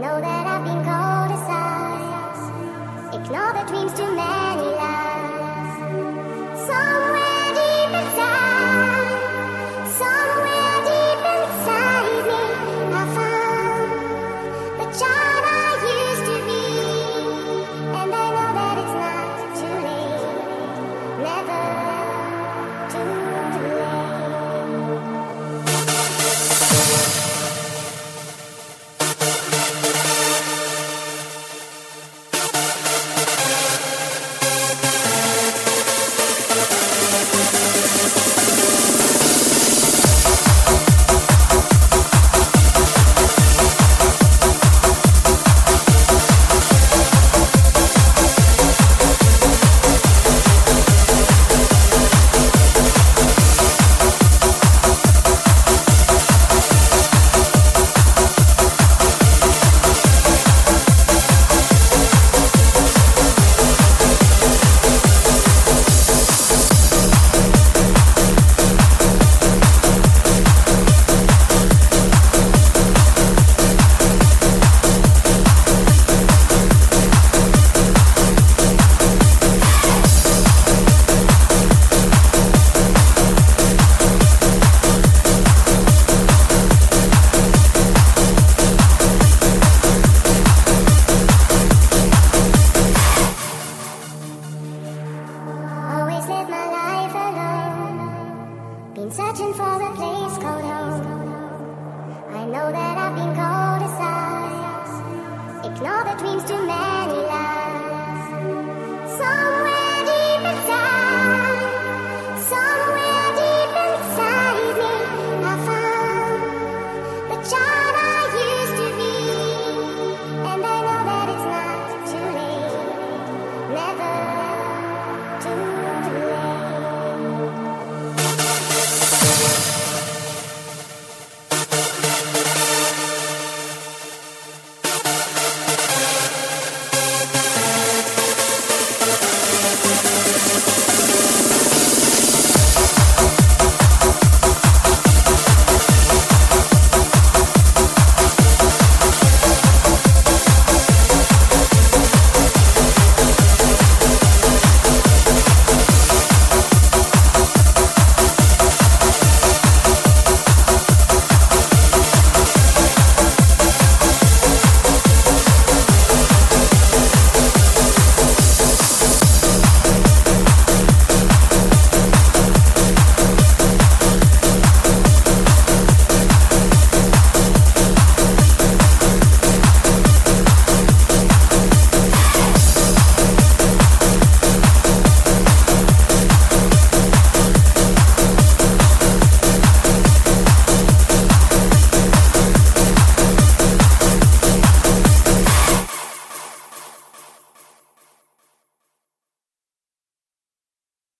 know that. Searching for a place called home. I know that I've been cold